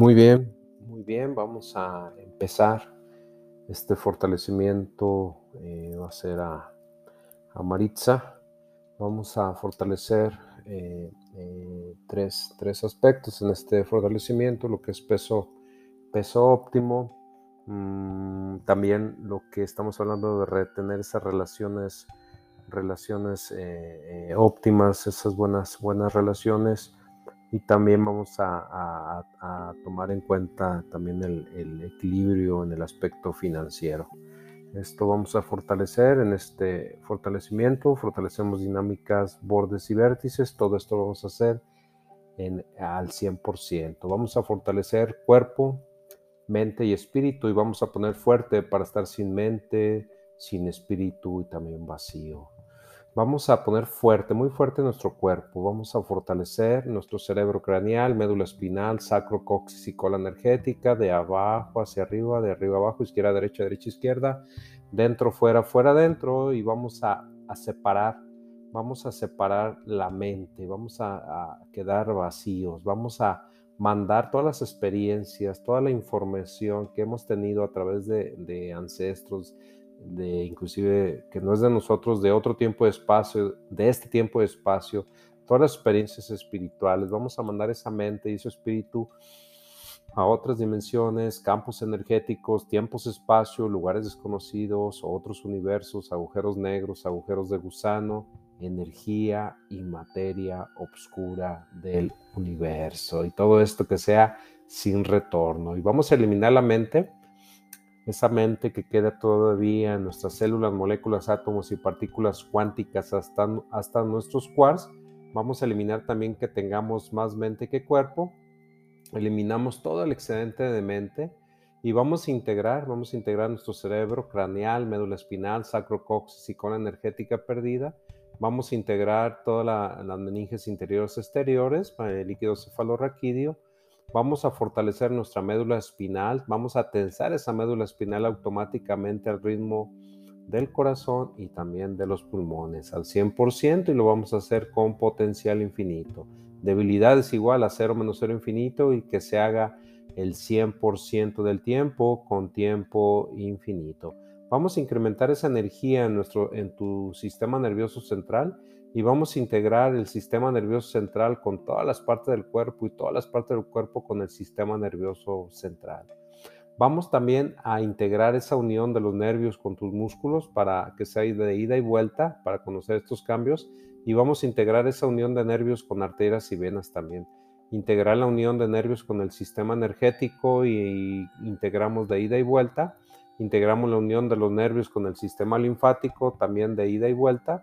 Muy bien, muy bien, vamos a empezar este fortalecimiento, eh, va a ser a, Maritza. Vamos a fortalecer eh, eh, tres, aspectos en este fortalecimiento, lo que es peso, peso óptimo, mm, también lo que estamos hablando de retener esas relaciones, relaciones óptimas, esas buenas, buenas relaciones y también vamos a, tomar en cuenta también el, equilibrio en el aspecto financiero. Esto vamos a fortalecer en este fortalecimiento, fortalecemos dinámicas, bordes y vértices, todo esto vamos a hacer en, al 100%. Vamos a fortalecer cuerpo, mente y espíritu y vamos a poner fuerte para estar sin mente, sin espíritu y también vacío. Vamos a poner fuerte, muy fuerte nuestro cuerpo. Vamos a fortalecer nuestro cerebro craneal, médula espinal, sacro, coxis y cola energética, de abajo hacia arriba, de arriba abajo, izquierda, derecha, derecha, izquierda, dentro, fuera, fuera, dentro. Y vamos a, separar, vamos a separar la mente, vamos a, quedar vacíos, vamos a mandar todas las experiencias, toda la información que hemos tenido a través de, de ancestros, de inclusive que no es de nosotros, de otro tiempo de espacio, de este tiempo de espacio, todas las experiencias espirituales, vamos a mandar esa mente y ese espíritu a otras dimensiones, campos energéticos, tiempos, espacio, lugares desconocidos, otros universos, agujeros negros, agujeros de gusano, energía y materia oscura del universo y todo esto que sea sin retorno. Y vamos a eliminar la mente esa mente que queda todavía en nuestras células, moléculas, átomos y partículas cuánticas hasta, hasta nuestros quarks, vamos a eliminar también que tengamos más mente que cuerpo, eliminamos todo el excedente de mente y vamos a integrar, vamos a integrar nuestro cerebro craneal, médula espinal, sacrocoxis y cola energética perdida, vamos a integrar todas las meninges interiores exteriores, el líquido cefalorraquídeo, Vamos a fortalecer nuestra médula espinal, vamos a tensar esa médula espinal automáticamente al ritmo del corazón y también de los pulmones al 100% y lo vamos a hacer con potencial infinito. Debilidad es igual a 0 menos 0 infinito y que se haga el 100% del tiempo con tiempo infinito. Vamos a incrementar esa energía en, nuestro, en tu sistema nervioso central y vamos a integrar el sistema nervioso central con todas las partes del cuerpo y todas las partes del cuerpo con el sistema nervioso central. Vamos también a integrar esa unión de los nervios con tus músculos para que sea de ida y vuelta para conocer estos cambios y vamos a integrar esa unión de nervios con arterias y venas también. Integrar la unión de nervios con el sistema energético y integramos de ida y vuelta. Integramos la unión de los nervios con el sistema linfático también de ida y vuelta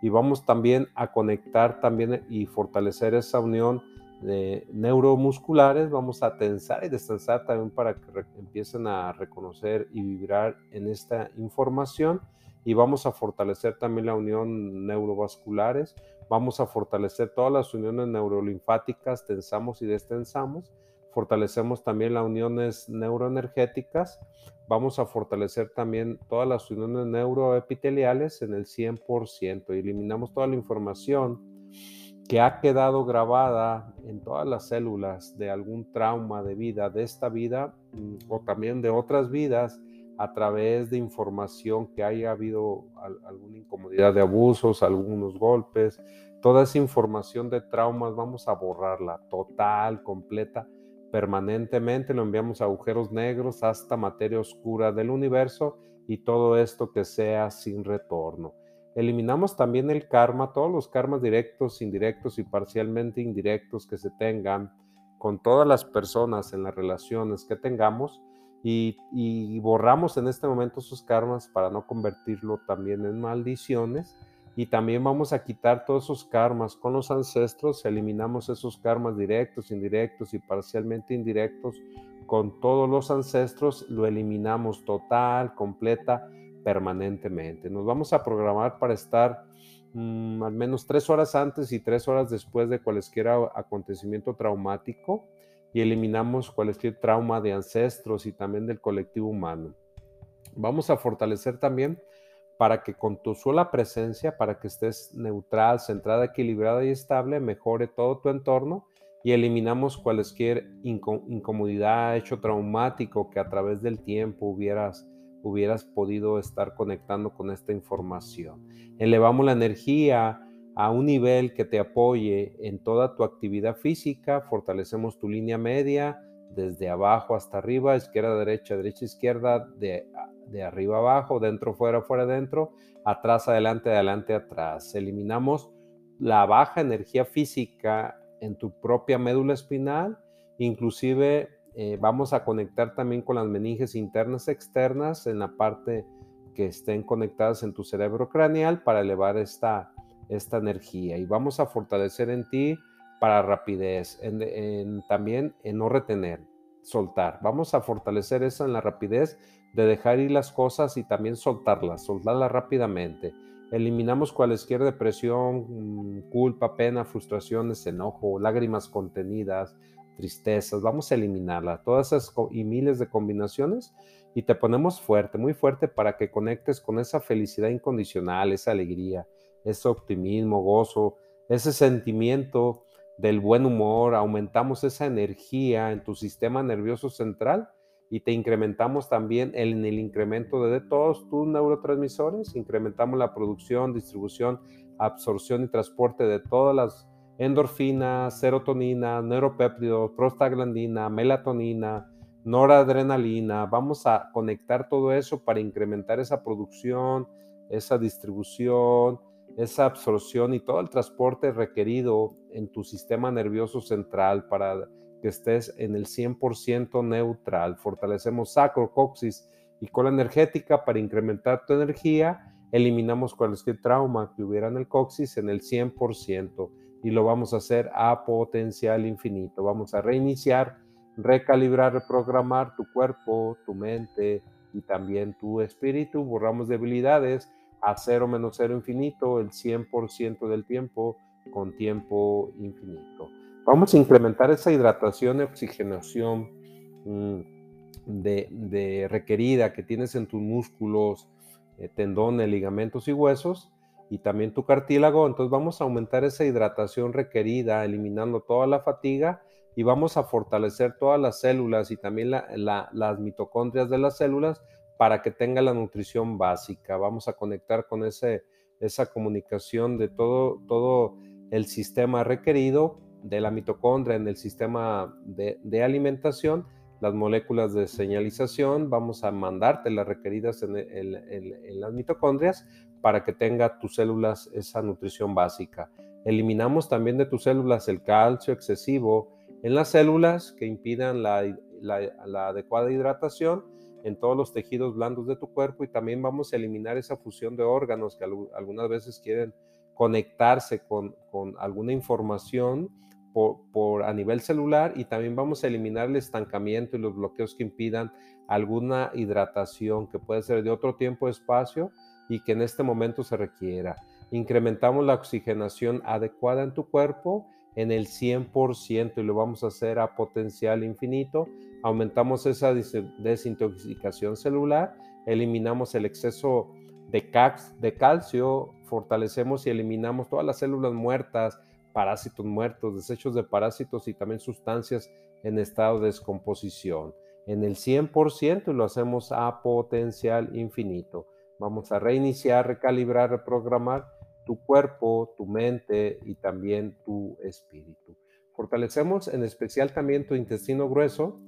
y vamos también a conectar también y fortalecer esa unión de neuromusculares, vamos a tensar y destensar también para que empiecen a reconocer y vibrar en esta información. Y vamos a fortalecer también la unión neurovasculares, vamos a fortalecer todas las uniones neurolinfáticas, tensamos y destensamos fortalecemos también las uniones neuroenergéticas, vamos a fortalecer también todas las uniones neuroepiteliales en el 100% y eliminamos toda la información que ha quedado grabada en todas las células de algún trauma de vida, de esta vida mm, o también de otras vidas a través de información que haya habido alguna incomodidad de abusos, algunos golpes, toda esa información de traumas vamos a borrarla total, completa permanentemente, lo enviamos a agujeros negros hasta materia oscura del universo y todo esto que sea sin retorno. Eliminamos también el karma, todos los karmas directos, indirectos y parcialmente indirectos que se tengan con todas las personas en las relaciones que tengamos y, y borramos en este momento esos karmas para no convertirlo también en maldiciones y también vamos a quitar todos esos karmas con los ancestros, eliminamos esos karmas directos, indirectos y parcialmente indirectos con todos los ancestros, lo eliminamos total, completa, permanentemente. Nos vamos a programar para estar mm, al menos tres horas antes y tres horas después de cualquier acontecimiento traumático y eliminamos cualquier trauma de ancestros y también del colectivo humano. Vamos a fortalecer también para que con tu sola presencia, para que estés neutral, centrada, equilibrada y estable, mejore todo tu entorno y eliminamos cualquier incomodidad, hecho traumático que a través del tiempo hubieras, hubieras podido estar conectando con esta información. Elevamos la energía a un nivel que te apoye en toda tu actividad física, fortalecemos tu línea media desde abajo hasta arriba, izquierda, derecha, derecha, izquierda, de, de arriba abajo, dentro, fuera, fuera, dentro, atrás, adelante, adelante, atrás. Eliminamos la baja energía física en tu propia médula espinal, inclusive eh, vamos a conectar también con las meninges internas externas en la parte que estén conectadas en tu cerebro craneal para elevar esta, esta energía y vamos a fortalecer en ti para rapidez, también en no retener, soltar. Vamos a fortalecer eso en la rapidez de dejar ir las cosas y también soltarlas, soltarlas rápidamente. Eliminamos cualquier depresión, mm, culpa, pena, frustraciones, enojo, lágrimas contenidas, tristezas. Vamos a eliminarlas, todas esas y miles de combinaciones y te ponemos fuerte, muy fuerte para que conectes con esa felicidad incondicional, esa alegría, ese optimismo, gozo, ese sentimiento del buen humor, aumentamos esa energía en tu sistema nervioso central y te incrementamos también en el incremento de todos tus neurotransmisores, incrementamos la producción, distribución, absorción y transporte de todas las endorfinas, serotonina, neuropéptidos, prostaglandina, melatonina, noradrenalina. Vamos a conectar todo eso para incrementar esa producción, esa distribución, esa absorción y todo el transporte requerido en tu sistema nervioso central para que estés en el 100% neutral. Fortalecemos sacro, coxis y cola energética para incrementar tu energía. Eliminamos cualquier trauma que hubiera en el coxis en el 100% y lo vamos a hacer a potencial infinito. Vamos a reiniciar, recalibrar, reprogramar tu cuerpo, tu mente y también tu espíritu. Borramos debilidades a cero menos cero infinito el 100% del tiempo con tiempo infinito. Vamos a incrementar esa hidratación y oxigenación mm, de, requerida que tienes en tus músculos, eh, tendones, ligamentos y huesos y también tu cartílago. Entonces vamos a aumentar esa hidratación requerida, eliminando toda la fatiga y vamos a fortalecer todas las células y también las mitocondrias de las células para que tenga la nutrición básica. Vamos a conectar con ese, esa comunicación de todo, todo el sistema requerido de la mitocondria en el sistema de, alimentación, las moléculas de señalización, vamos a mandarte las requeridas en, las mitocondrias para que tenga tus células esa nutrición básica. Eliminamos también de tus células el calcio excesivo en las células que impidan la, la adecuada hidratación en todos los tejidos blandos de tu cuerpo y también vamos a eliminar esa fusión de órganos que algunas veces quieren conectarse con, alguna información por, a nivel celular y también vamos a eliminar el estancamiento y los bloqueos que impidan alguna hidratación que puede ser de otro tiempo espacio y que en este momento se requiera. Incrementamos la oxigenación adecuada en tu cuerpo en el 100% y lo vamos a hacer a potencial infinito. Aumentamos esa desintoxicación celular, eliminamos el exceso de, calcio, fortalecemos y eliminamos todas las células muertas, parásitos muertos, desechos de parásitos y también sustancias en estado de descomposición. En el 100% lo hacemos a potencial infinito. Vamos a reiniciar, recalibrar, reprogramar tu cuerpo, tu mente y también tu espíritu. Fortalecemos en especial también tu intestino grueso,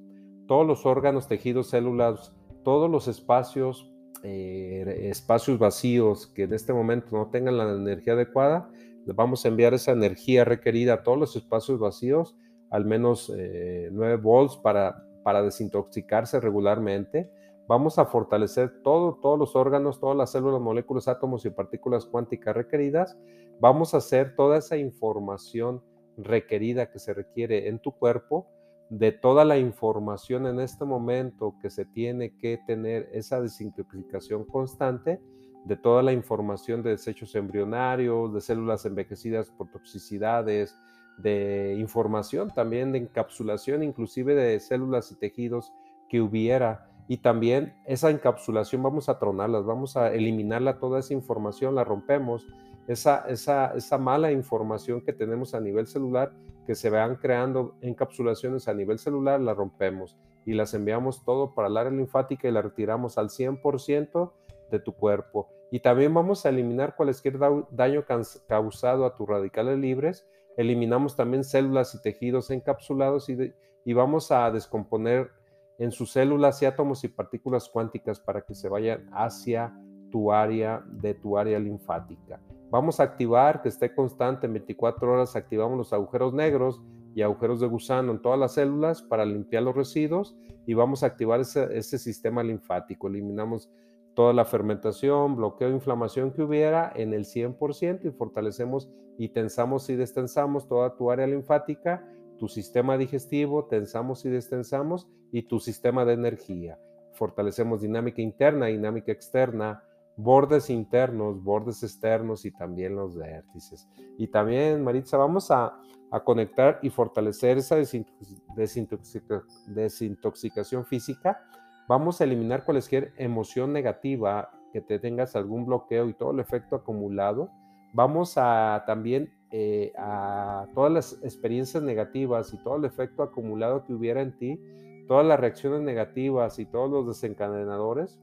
todos los órganos, tejidos, células, todos los espacios eh, espacios vacíos que en este momento no tengan la energía adecuada, le vamos a enviar esa energía requerida a todos los espacios vacíos, al menos 9 eh, volts para, para desintoxicarse regularmente. Vamos a fortalecer todo, todos los órganos, todas las células, moléculas, átomos y partículas cuánticas requeridas. Vamos a hacer toda esa información requerida que se requiere en tu cuerpo de toda la información en este momento que se tiene que tener esa desintoxicación constante, de toda la información de desechos embrionarios, de células envejecidas por toxicidades, de información también de encapsulación, inclusive de células y tejidos que hubiera. Y también esa encapsulación vamos a tronarlas, vamos a eliminarla toda esa información, la rompemos esa, esa, esa mala información que tenemos a nivel celular, que se van creando encapsulaciones a nivel celular, la rompemos y las enviamos todo para el área linfática y la retiramos al 100% de tu cuerpo. Y también vamos a eliminar cualquier daño causado a tus radicales libres. Eliminamos también células y tejidos encapsulados y, y vamos a descomponer en sus células y átomos y partículas cuánticas para que se vayan hacia tu área de tu área linfática. Vamos a activar que esté constante en 24 horas, activamos los agujeros negros y agujeros de gusano en todas las células para limpiar los residuos y vamos a activar ese, sistema linfático. Eliminamos toda la fermentación, bloqueo, inflamación que hubiera en el 100% y fortalecemos y tensamos y destensamos toda tu área linfática, tu sistema digestivo, tensamos y destensamos y tu sistema de energía. Fortalecemos dinámica interna, dinámica externa, bordes internos, bordes externos y también los vértices. Y también, Maritza, vamos a, conectar y fortalecer esa desintoxicación física Vamos a eliminar cualquier emoción negativa que te tengas algún bloqueo y todo el efecto acumulado. Vamos a también eh, a todas las experiencias negativas y todo el efecto acumulado que hubiera en ti, todas las reacciones negativas y todos los desencadenadores,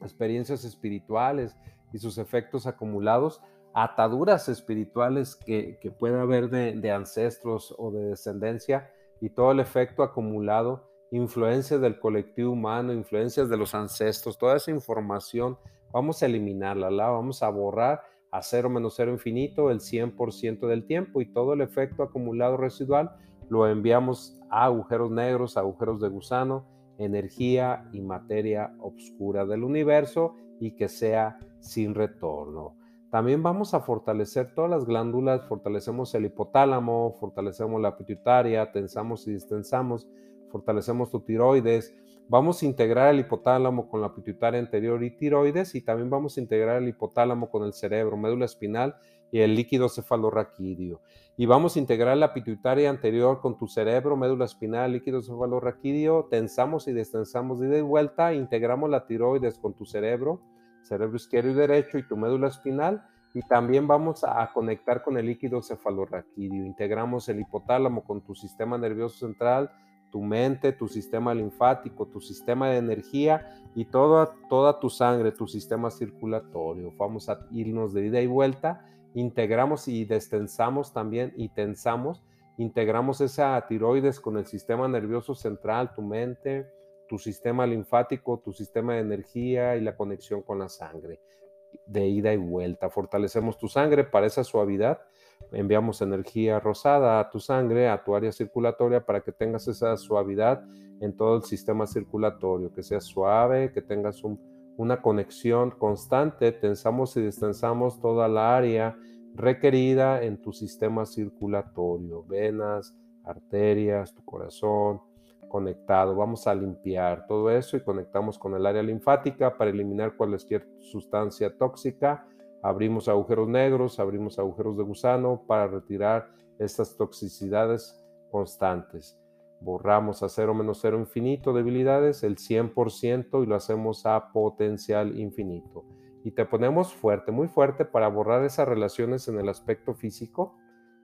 experiencias espirituales y sus efectos acumulados, ataduras espirituales que, pueda haber de ancestros o de descendencia y todo el efecto acumulado influencias del colectivo humano, influencias de los ancestros, toda esa información, vamos a eliminarla, la vamos a borrar a cero menos cero infinito el 100% del tiempo y todo el efecto acumulado residual lo enviamos a agujeros negros, agujeros de gusano, energía y materia oscura del universo y que sea sin retorno. También vamos a fortalecer todas las glándulas, fortalecemos el hipotálamo, fortalecemos la pituitaria, tensamos y distensamos fortalecemos tu tiroides, vamos a integrar el hipotálamo con la pituitaria anterior y tiroides y también vamos a integrar el hipotálamo con el cerebro, médula espinal y el líquido cefalorraquídeo. Y vamos a integrar la pituitaria anterior con tu cerebro, médula espinal, líquido cefalorraquídeo, tensamos y destensamos de vuelta, integramos la tiroides con tu cerebro, cerebro izquierdo y derecho y tu médula espinal y también vamos a conectar con el líquido cefalorraquídeo. Integramos el hipotálamo con tu sistema nervioso central, tu mente, tu sistema linfático, tu sistema de energía y toda, toda tu sangre, tu sistema circulatorio. Vamos a irnos de ida y vuelta, integramos y destensamos también y tensamos, integramos esa tiroides con el sistema nervioso central, tu mente, tu sistema linfático, tu sistema de energía y la conexión con la sangre de ida y vuelta. Fortalecemos tu sangre para esa suavidad. Enviamos energía rosada a tu sangre, a tu área circulatoria, para que tengas esa suavidad en todo el sistema circulatorio, que sea suave, que tengas una conexión constante, tensamos y destensamos toda la área requerida en tu sistema circulatorio, venas, arterias, tu corazón conectado. Vamos a limpiar todo eso y conectamos con el área linfática para eliminar cualquier sustancia tóxica Abrimos agujeros negros, abrimos agujeros de gusano para retirar estas toxicidades constantes. Borramos a cero menos cero infinito debilidades, el 100% y lo hacemos a potencial infinito. Y te ponemos fuerte, muy fuerte para borrar esas relaciones en el aspecto físico.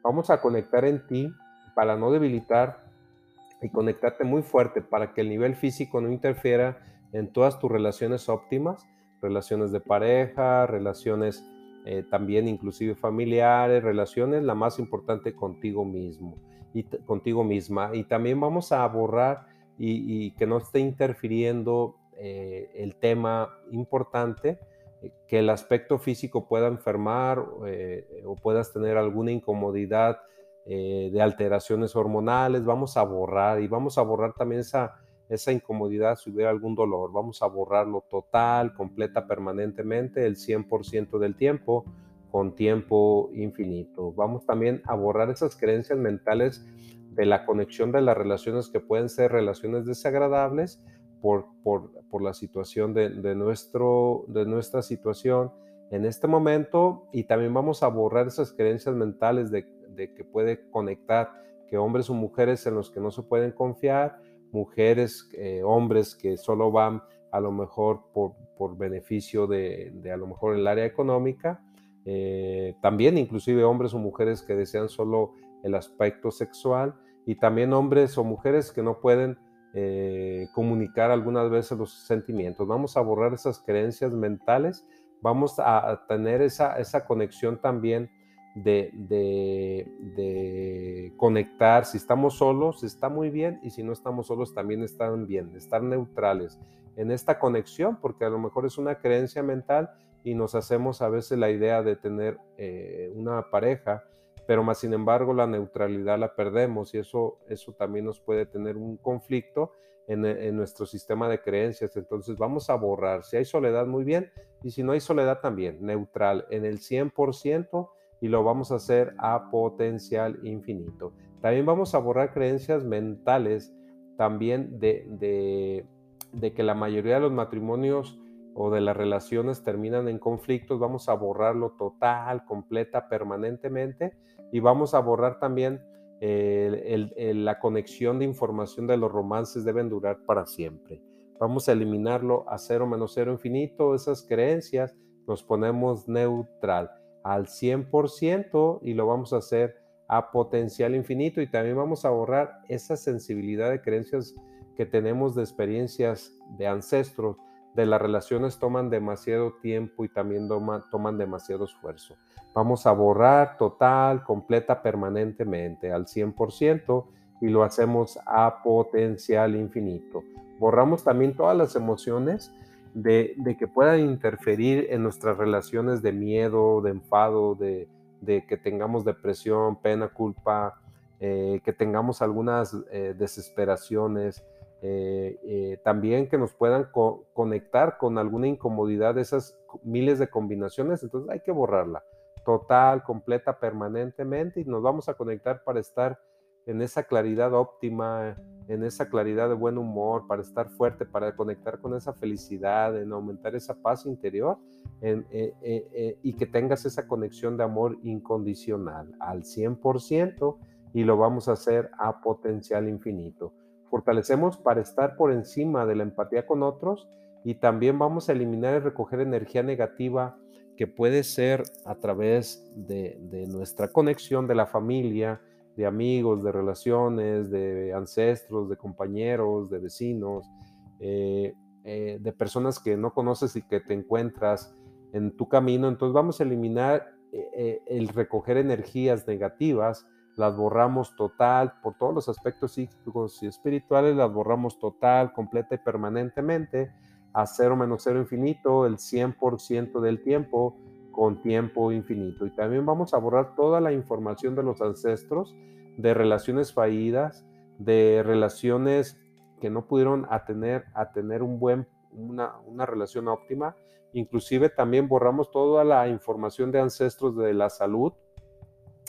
Vamos a conectar en ti para no debilitar y conectarte muy fuerte para que el nivel físico no interfiera en todas tus relaciones óptimas relaciones de pareja, relaciones eh, también inclusive familiares, relaciones, la más importante contigo mismo y contigo misma. Y también vamos a borrar y, que no esté interfiriendo eh, el tema importante, eh, que el aspecto físico pueda enfermar o puedas tener alguna incomodidad de alteraciones hormonales, vamos a borrar y vamos a borrar también esa esa incomodidad, si hubiera algún dolor, vamos a borrarlo total, completa, permanentemente, el 100% del tiempo, con tiempo infinito. Vamos también a borrar esas creencias mentales de la conexión de las relaciones que pueden ser relaciones desagradables por, por, por la situación de, de, nuestro, de nuestra situación en este momento y también vamos a borrar esas creencias mentales de, de que puede conectar que hombres o mujeres en los que no se pueden confiar, mujeres, eh, hombres que solo van a lo mejor por, beneficio de, a lo mejor el área económica, eh, también inclusive hombres o mujeres que desean solo el aspecto sexual y también hombres o mujeres que no pueden eh, comunicar algunas veces los sentimientos. Vamos a borrar esas creencias mentales, vamos a tener esa, esa conexión también de, de, conectar. Si estamos solos, está muy bien, y si no estamos solos, también están bien, estar neutrales en esta conexión, porque a lo mejor es una creencia mental y nos hacemos a veces la idea de tener eh, una pareja, pero más sin embargo la neutralidad la perdemos y eso, eso también nos puede tener un conflicto en, en, nuestro sistema de creencias. Entonces vamos a borrar. Si hay soledad, muy bien. Y si no hay soledad, también. Neutral en el 100% y lo vamos a hacer a potencial infinito. También vamos a borrar creencias mentales también de, de, que la mayoría de los matrimonios o de las relaciones terminan en conflictos, vamos a borrarlo total, completa, permanentemente y vamos a borrar también la conexión de información de los romances deben durar para siempre. Vamos a eliminarlo a cero menos cero infinito, esas creencias, nos ponemos neutral al 100% y lo vamos a hacer a potencial infinito y también vamos a borrar esa sensibilidad de creencias que tenemos de experiencias de ancestros, de las relaciones toman demasiado tiempo y también toman demasiado esfuerzo. Vamos a borrar total, completa, permanentemente al 100% y lo hacemos a potencial infinito. Borramos también todas las emociones de, que puedan interferir en nuestras relaciones de miedo, de enfado, de, que tengamos depresión, pena, culpa, eh, que tengamos algunas eh, desesperaciones, eh, también que nos puedan conectar con alguna incomodidad esas miles de combinaciones, entonces hay que borrarla total, completa, permanentemente y nos vamos a conectar para estar en esa claridad óptima, en esa claridad de buen humor, para estar fuerte, para conectar con esa felicidad, en aumentar esa paz interior eh, eh, eh, y que tengas esa conexión de amor incondicional al 100% y lo vamos a hacer a potencial infinito. Fortalecemos para estar por encima de la empatía con otros y también vamos a eliminar y recoger energía negativa que puede ser a través de, de nuestra conexión de la familia, de amigos, de relaciones, de ancestros, de compañeros, de vecinos, eh, eh, de personas que no conoces y que te encuentras en tu camino. Entonces vamos a eliminar eh, el recoger energías negativas, las borramos total, por todos los aspectos psíquicos y espirituales, las borramos total, completa y permanentemente, a cero menos cero infinito, el 100% del tiempo, con tiempo infinito. Y también vamos a borrar toda la información de los ancestros, de relaciones fallidas, de relaciones que no pudieron a tener, a tener un buen, una, una relación óptima. Inclusive también borramos toda la información de ancestros de la salud,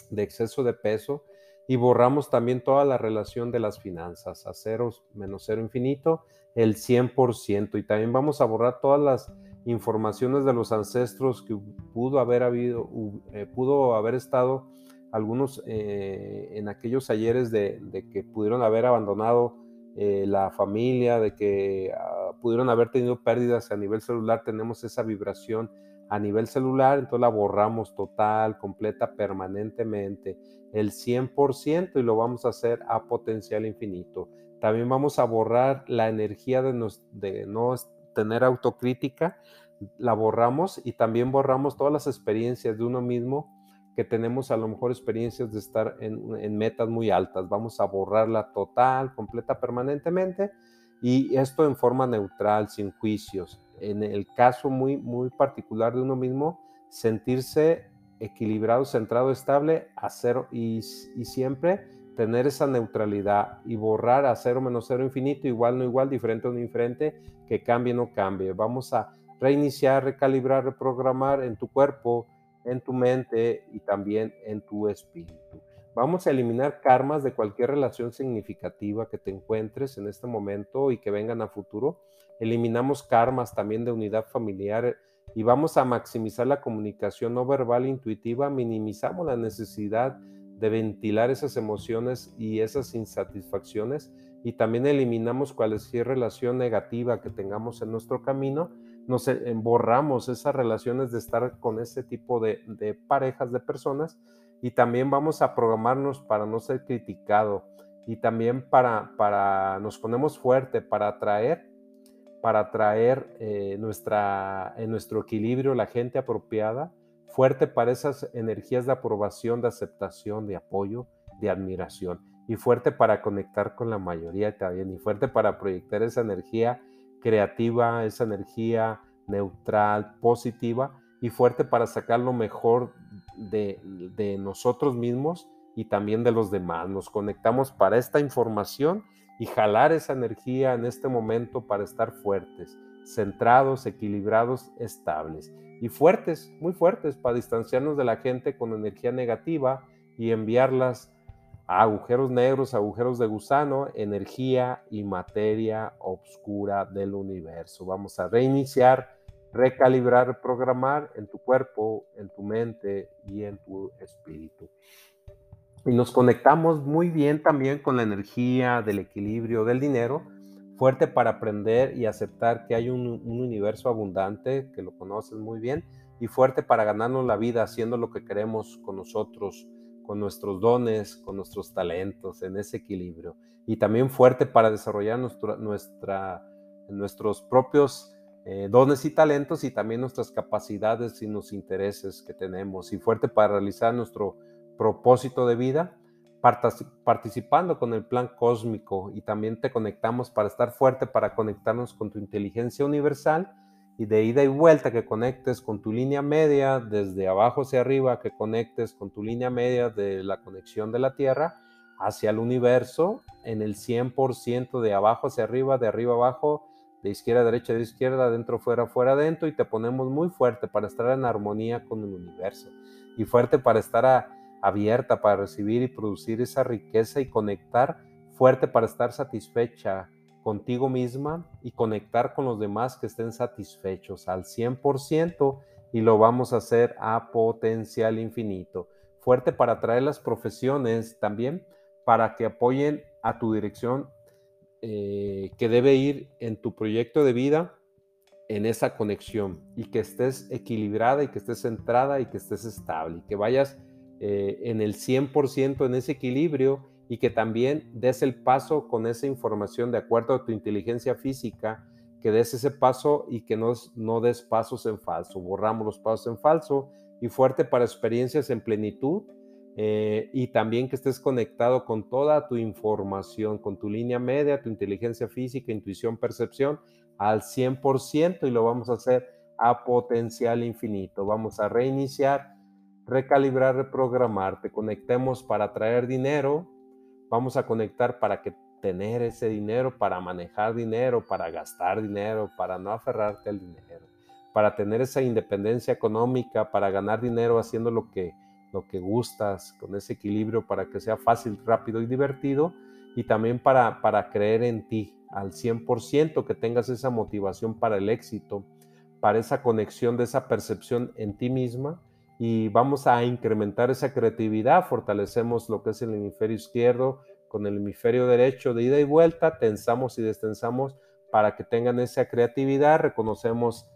de exceso de peso, y borramos también toda la relación de las finanzas, a cero menos cero infinito, el 100%. Y también vamos a borrar todas las informaciones de los ancestros que pudo haber habido, eh, pudo haber estado algunos eh, en aquellos ayeres de, que pudieron haber abandonado eh, la familia, de que ah, pudieron haber tenido pérdidas a nivel celular, tenemos esa vibración a nivel celular, entonces la borramos total, completa, permanentemente, el 100% y lo vamos a hacer a potencial infinito. También vamos a borrar la energía de, de no tener autocrítica, la borramos y también borramos todas las experiencias de uno mismo que tenemos a lo mejor experiencias de estar en, metas muy altas. Vamos a borrarla total, completa, permanentemente y esto en forma neutral, sin juicios. En el caso muy, muy particular de uno mismo, sentirse equilibrado, centrado, estable, a cero y, y siempre tener esa neutralidad y borrar a cero menos cero infinito, igual, no igual, diferente no diferente, que cambie no cambie. Vamos a reiniciar, recalibrar, reprogramar en tu cuerpo, en tu mente y también en tu espíritu. Vamos a eliminar karmas de cualquier relación significativa que te encuentres en este momento y que vengan a futuro. Eliminamos karmas también de unidad familiar y vamos a maximizar la comunicación no verbal intuitiva. Minimizamos la necesidad de ventilar esas emociones y esas insatisfacciones y también eliminamos cualquier relación negativa que tengamos en nuestro camino. nos borramos esas relaciones de estar con ese tipo de, de parejas, de personas, y también vamos a programarnos para no ser criticado y también para, para nos ponemos fuerte para atraer, para atraer eh, nuestra, en nuestro equilibrio la gente apropiada, fuerte para esas energías de aprobación, de aceptación, de apoyo, de admiración y fuerte para conectar con la mayoría también y fuerte para proyectar esa energía creativa, esa energía neutral, positiva y fuerte para sacar lo mejor de, de nosotros mismos y también de los demás. Nos conectamos para esta información y jalar esa energía en este momento para estar fuertes, centrados, equilibrados, estables y fuertes, muy fuertes para distanciarnos de la gente con energía negativa y enviarlas a agujeros negros, agujeros de gusano, energía y materia oscura del universo. Vamos a reiniciar, recalibrar, programar en tu cuerpo, en tu mente y en tu espíritu. Y nos conectamos muy bien también con la energía del equilibrio del dinero, fuerte para aprender y aceptar que hay un, universo abundante, que lo conoces muy bien, y fuerte para ganarnos la vida haciendo lo que queremos con nosotros, con nuestros dones, con nuestros talentos, en ese equilibrio. Y también fuerte para desarrollar nuestra, nuestros propios eh, dones y talentos y también nuestras capacidades y los intereses que tenemos. Y fuerte para realizar nuestro propósito de vida, participando con el plan cósmico y también te conectamos para estar fuerte, para conectarnos con tu inteligencia universal y de ida y vuelta que conectes con tu línea media desde abajo hacia arriba, que conectes con tu línea media de la conexión de la Tierra hacia el universo en el 100% de abajo hacia arriba, de arriba abajo, de izquierda a derecha, de izquierda, dentro, fuera, fuera, dentro y te ponemos muy fuerte para estar en armonía con el universo y fuerte para estar a abierta para recibir y producir esa riqueza y conectar fuerte para estar satisfecha contigo misma y conectar con los demás que estén satisfechos al 100% y lo vamos a hacer a potencial infinito. Fuerte para traer las profesiones también para que apoyen a tu dirección eh, que debe ir en tu proyecto de vida en esa conexión y que estés equilibrada y que estés centrada y que estés estable y que vayas eh, en el 100% en ese equilibrio y que también des el paso con esa información de acuerdo a tu inteligencia física, que des ese paso y que no, no des pasos en falso. Borramos los pasos en falso y fuerte para experiencias en plenitud eh, y también que estés conectado con toda tu información, con tu línea media, tu inteligencia física, intuición, percepción al 100% y lo vamos a hacer a potencial infinito. Vamos a reiniciar recalibrar, reprogramar, te conectemos para traer dinero, vamos a conectar para que tener ese dinero, para manejar dinero, para gastar dinero, para no aferrarte al dinero, para tener esa independencia económica, para ganar dinero haciendo lo que, lo que gustas, con ese equilibrio para que sea fácil, rápido y divertido, y también para, para creer en ti al 100%, que tengas esa motivación para el éxito, para esa conexión de esa percepción en ti misma y vamos a incrementar esa creatividad, fortalecemos lo que es el hemisferio izquierdo con el hemisferio derecho de ida y vuelta, tensamos y destensamos para que tengan esa creatividad, reconocemos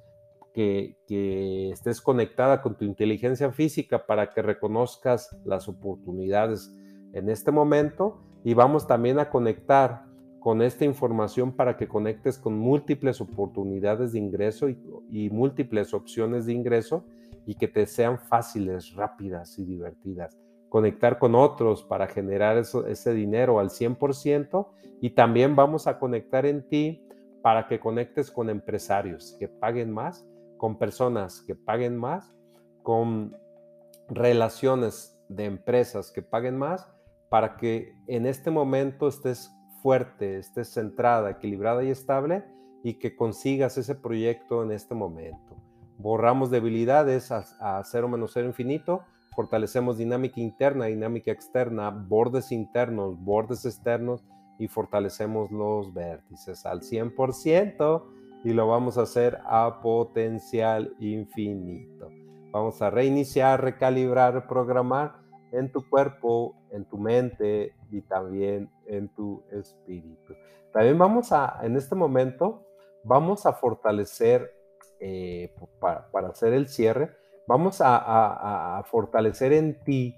que, que estés conectada con tu inteligencia física para que reconozcas las oportunidades en este momento y vamos también a conectar con esta información para que conectes con múltiples oportunidades de ingreso y, y múltiples opciones de ingreso y que te sean fáciles, rápidas y divertidas. Conectar con otros para generar ese dinero al 100% y también vamos a conectar en ti para que conectes con empresarios que paguen más, con personas que paguen más, con relaciones de empresas que paguen más, para que en este momento estés fuerte, estés centrada, equilibrada y estable y que consigas ese proyecto en este momento borramos debilidades a, cero menos cero infinito, fortalecemos dinámica interna, dinámica externa, bordes internos, bordes externos y fortalecemos los vértices al 100% y lo vamos a hacer a potencial infinito. Vamos a reiniciar, recalibrar, programar en tu cuerpo, en tu mente y también en tu espíritu. También vamos a, en este momento, vamos a fortalecer eh, para, hacer el cierre, vamos a, fortalecer en ti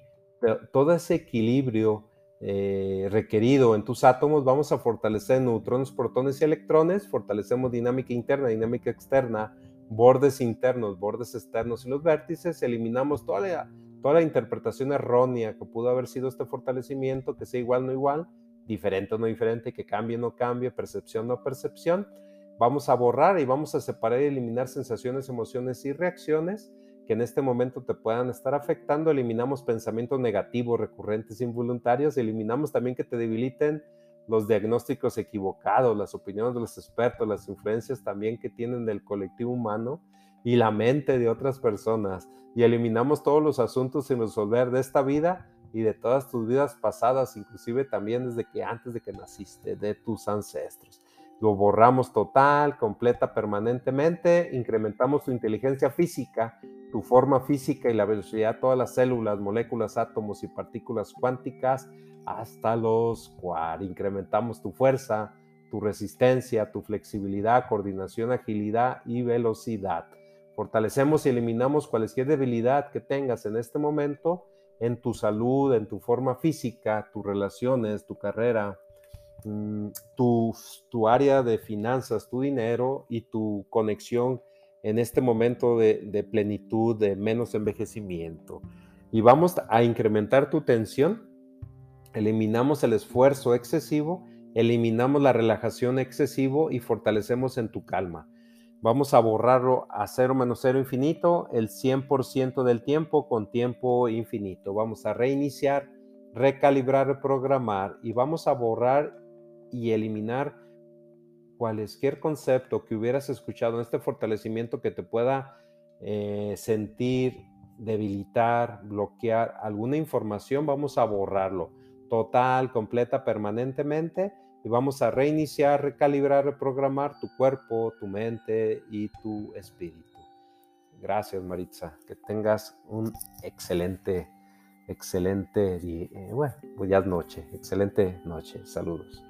todo ese equilibrio eh, requerido en tus átomos, vamos a fortalecer neutrones, protones y electrones, fortalecemos dinámica interna, dinámica externa, bordes internos, bordes externos y los vértices, eliminamos toda la, toda la interpretación errónea que pudo haber sido este fortalecimiento, que sea igual no igual, diferente o no diferente, que cambie no cambie, percepción no percepción. Vamos a borrar y vamos a separar y eliminar sensaciones, emociones y reacciones que en este momento te puedan estar afectando. Eliminamos pensamientos negativos, recurrentes, involuntarios. Eliminamos también que te debiliten los diagnósticos equivocados, las opiniones de los expertos, las influencias también que tienen del colectivo humano y la mente de otras personas. Y eliminamos todos los asuntos sin resolver de esta vida y de todas tus vidas pasadas, inclusive también desde que antes de que naciste, de tus ancestros. Lo borramos total, completa, permanentemente, incrementamos tu inteligencia física, tu forma física y la velocidad de todas las células, moléculas, átomos y partículas cuánticas hasta los cuar. Incrementamos tu fuerza, tu resistencia, tu flexibilidad, coordinación, agilidad y velocidad. Fortalecemos y eliminamos cualquier debilidad que tengas en este momento en tu salud, en tu forma física, tus relaciones, tu carrera, tu, tu área de finanzas, tu dinero y tu conexión en este momento de, de, plenitud, de menos envejecimiento. Y vamos a incrementar tu tensión, eliminamos el esfuerzo excesivo, eliminamos la relajación excesivo y fortalecemos en tu calma. Vamos a borrarlo a cero menos cero infinito el 100% del tiempo con tiempo infinito. Vamos a reiniciar, recalibrar, reprogramar y vamos a borrar y eliminar cualquier concepto que hubieras escuchado en este fortalecimiento que te pueda eh, sentir, debilitar, bloquear alguna información, vamos a borrarlo total, completa, permanentemente y vamos a reiniciar, recalibrar, reprogramar tu cuerpo, tu mente y tu espíritu. Gracias Maritza, que tengas un excelente, excelente, eh, bueno, pues ya es noche, excelente noche, saludos.